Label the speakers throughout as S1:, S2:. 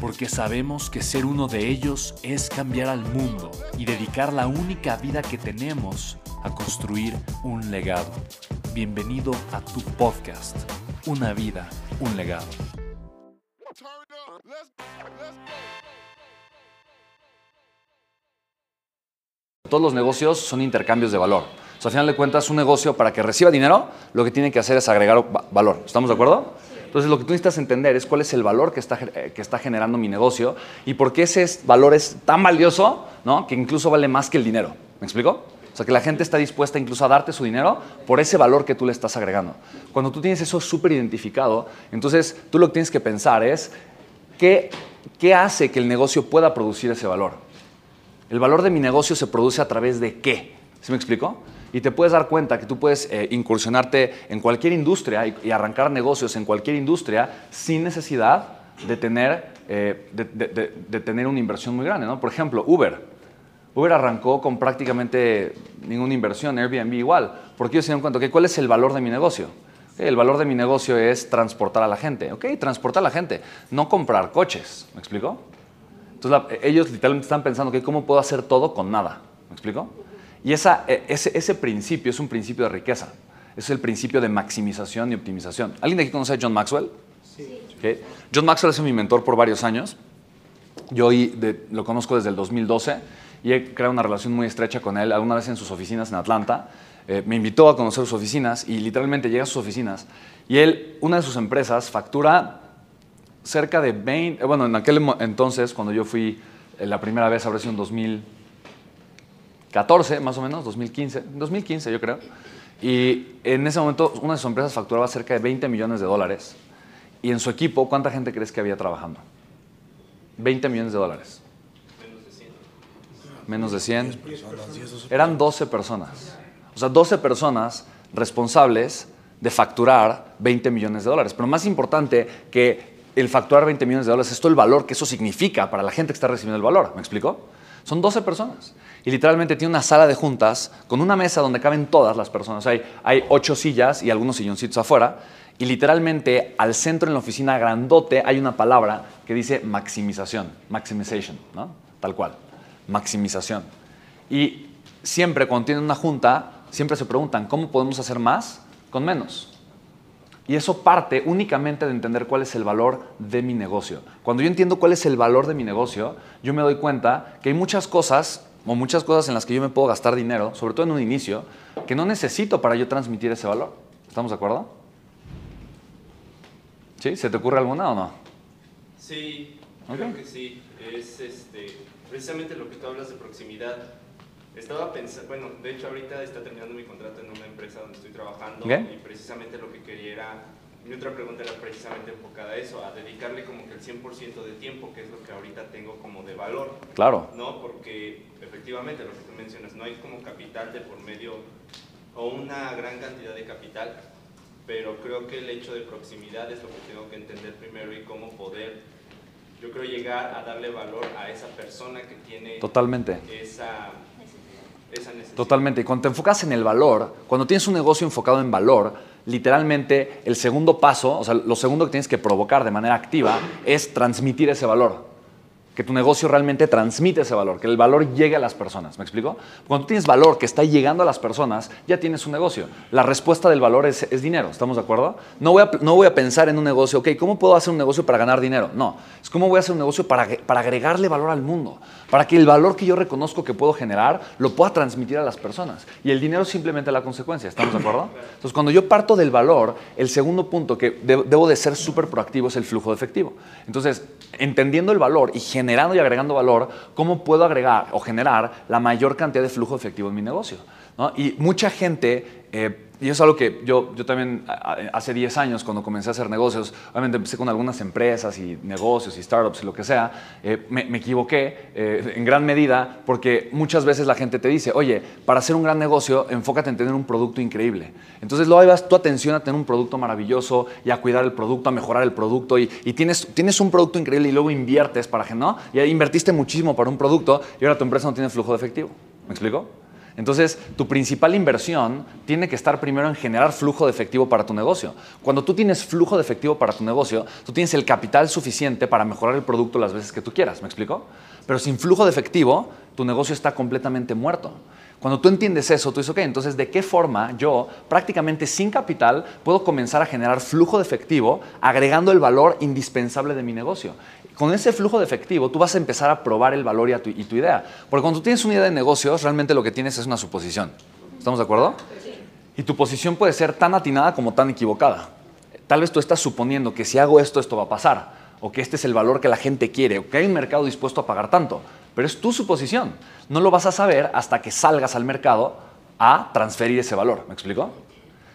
S1: porque sabemos que ser uno de ellos es cambiar al mundo y dedicar la única vida que tenemos a construir un legado. Bienvenido a tu podcast, Una vida, un legado.
S2: Todos los negocios son intercambios de valor. O sea, al final de cuentas, un negocio para que reciba dinero, lo que tiene que hacer es agregar valor. ¿Estamos de acuerdo? Entonces, lo que tú necesitas entender es cuál es el valor que está, eh, que está generando mi negocio y por qué ese valor es tan valioso, ¿no? que incluso vale más que el dinero. ¿Me explico? O sea, que la gente está dispuesta incluso a darte su dinero por ese valor que tú le estás agregando. Cuando tú tienes eso súper identificado, entonces tú lo que tienes que pensar es, ¿qué, ¿qué hace que el negocio pueda producir ese valor? El valor de mi negocio se produce a través de qué? ¿Sí me explico? Y te puedes dar cuenta que tú puedes eh, incursionarte en cualquier industria y, arrancar negocios en cualquier industria sin necesidad de tener, eh, de, tener una inversión muy grande. ¿no? Por ejemplo, Uber. Uber arrancó con prácticamente ninguna inversión, Airbnb igual, porque ellos se dieron cuenta, que ¿cuál es el valor de mi negocio? el valor de mi negocio es transportar a la gente. Ok, transportar a la gente, no comprar coches. ¿Me explico? Entonces ellos literalmente están pensando, que ¿cómo puedo hacer todo con nada? ¿Me explico? Y esa, e, ese, ese, principio es un principio de riqueza. Es el principio de maximización y optimización. ¿Alguien de aquí conoce a John Maxwell? Sí. John Maxwell es mi mentor por varios años. Yo lo conozco desde el 2012 y he creado una relación muy estrecha con él. Alguna vez en sus oficinas en Atlanta. Eh, me invitó a conocer sus oficinas y literalmente llega a sus oficinas y él, una de sus empresas, factura cerca de 20, bueno, en aquel entonces, cuando yo fui eh, la primera vez, habrá sido en 2000, 14 más o menos, 2015, 2015 yo creo. Y en ese momento una de sus empresas facturaba cerca de 20 millones de dólares. Y en su equipo, ¿cuánta gente crees que había trabajando? 20 millones de dólares. Menos de 100. Menos de 100. Eran 12 personas. O sea, 12 personas responsables de facturar 20 millones de dólares. Pero más importante que el facturar 20 millones de dólares es todo el valor que eso significa para la gente que está recibiendo el valor. ¿Me explico? Son 12 personas. Y literalmente tiene una sala de juntas con una mesa donde caben todas las personas. Hay, ocho sillas y algunos silloncitos afuera. Y literalmente al centro en la oficina grandote hay una palabra que dice maximización, maximization, ¿no? Tal cual, maximización. Y siempre cuando tienen una junta, siempre se preguntan, ¿cómo podemos hacer más con menos? Y eso parte únicamente de entender cuál es el valor de mi negocio. Cuando yo entiendo cuál es el valor de mi negocio, yo me doy cuenta que hay muchas cosas o muchas cosas en las que yo me puedo gastar dinero, sobre todo en un inicio, que no necesito para yo transmitir ese valor. ¿Estamos de acuerdo? ¿Sí? ¿Se te ocurre alguna o no?
S3: Sí, creo que sí. Es este, precisamente lo que tú hablas de proximidad estaba pensando, bueno, de hecho ahorita está terminando mi contrato en una empresa donde estoy trabajando y precisamente lo que quería era, mi otra pregunta era precisamente enfocada a eso, a dedicarle como que el 100% de tiempo, que es lo que ahorita tengo como de valor.
S2: Claro.
S3: ¿No? Porque efectivamente lo que tú mencionas, no hay como capital de por medio o una gran cantidad de capital, pero creo que el hecho de proximidad es lo que tengo que entender primero y cómo poder yo creo llegar a darle valor a esa persona que tiene
S2: Totalmente.
S3: esa
S2: Totalmente. Y cuando te enfocas en el valor, cuando tienes un negocio enfocado en valor, literalmente el segundo paso, o sea, lo segundo que tienes que provocar de manera activa es transmitir ese valor. Que tu negocio realmente transmite ese valor, que el valor llegue a las personas. ¿Me explico? Cuando tú tienes valor que está llegando a las personas, ya tienes un negocio. La respuesta del valor es, dinero, ¿estamos de acuerdo? No voy, a, no voy a pensar en un negocio, ok, ¿cómo puedo hacer un negocio para ganar dinero? No, es cómo voy a hacer un negocio para, para agregarle valor al mundo, para que el valor que yo reconozco que puedo generar lo pueda transmitir a las personas. Y el dinero es simplemente la consecuencia, ¿estamos de acuerdo? Entonces, cuando yo parto del valor, el segundo punto que debo de ser súper proactivo es el flujo de efectivo. Entonces, entendiendo el valor y generando y agregando valor, ¿cómo puedo agregar o generar la mayor cantidad de flujo efectivo en mi negocio? Y mucha gente eh, y es algo que yo, yo también hace 10 años, cuando comencé a hacer negocios, obviamente empecé con algunas empresas y negocios y startups y lo que sea, eh, me, equivoqué eh, en gran medida porque muchas veces la gente te dice, oye, para hacer un gran negocio, enfócate en tener un producto increíble. Entonces luego vas tu atención a tener un producto maravilloso y a cuidar el producto, a mejorar el producto y, y tienes, tienes un producto increíble y luego inviertes para que no, y invertiste muchísimo para un producto y ahora tu empresa no tiene flujo de efectivo. ¿Me explico? Entonces, tu principal inversión tiene que estar primero en generar flujo de efectivo para tu negocio. Cuando tú tienes flujo de efectivo para tu negocio, tú tienes el capital suficiente para mejorar el producto las veces que tú quieras, ¿me explico? Pero sin flujo de efectivo, tu negocio está completamente muerto. Cuando tú entiendes eso, tú dices, ok, entonces, ¿de qué forma yo, prácticamente sin capital, puedo comenzar a generar flujo de efectivo agregando el valor indispensable de mi negocio? Con ese flujo de efectivo tú vas a empezar a probar el valor y, tu, idea. Porque cuando tú tienes una idea de negocios, realmente lo que tienes es una suposición. ¿Estamos de acuerdo? Y tu posición puede ser tan atinada como tan equivocada. Tal vez tú estás suponiendo que si hago esto, esto va a pasar, o que este es el valor que la gente quiere, o que hay un mercado dispuesto a pagar tanto. Pero es tu suposición. No lo vas a saber hasta que salgas al mercado a transferir ese valor. ¿Me explico?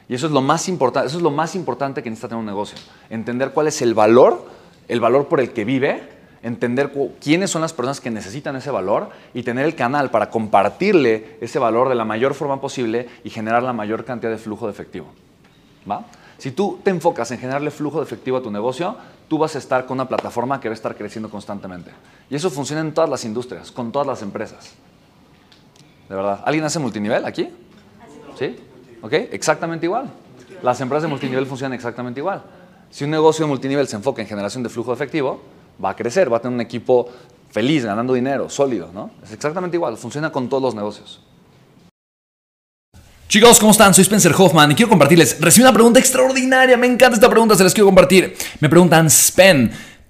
S2: Y eso es lo más importante, eso es lo más importante que necesita tener un negocio. Entender cuál es el valor el valor por el que vive, entender quiénes son las personas que necesitan ese valor y tener el canal para compartirle ese valor de la mayor forma posible y generar la mayor cantidad de flujo de efectivo. ¿Va? Si tú te enfocas en generarle flujo de efectivo a tu negocio, tú vas a estar con una plataforma que va a estar creciendo constantemente. Y eso funciona en todas las industrias, con todas las empresas. De verdad. ¿Alguien hace multinivel aquí? ¿Sí? ¿Ok? Exactamente igual. Las empresas de multinivel funcionan exactamente igual. Si un negocio de multinivel se enfoca en generación de flujo efectivo, va a crecer, va a tener un equipo feliz, ganando dinero, sólido, ¿no? Es exactamente igual, funciona con todos los negocios.
S1: Chicos, ¿cómo están? Soy Spencer Hoffman y quiero compartirles. Recibí una pregunta extraordinaria, me encanta esta pregunta, se las quiero compartir. Me preguntan, Spen,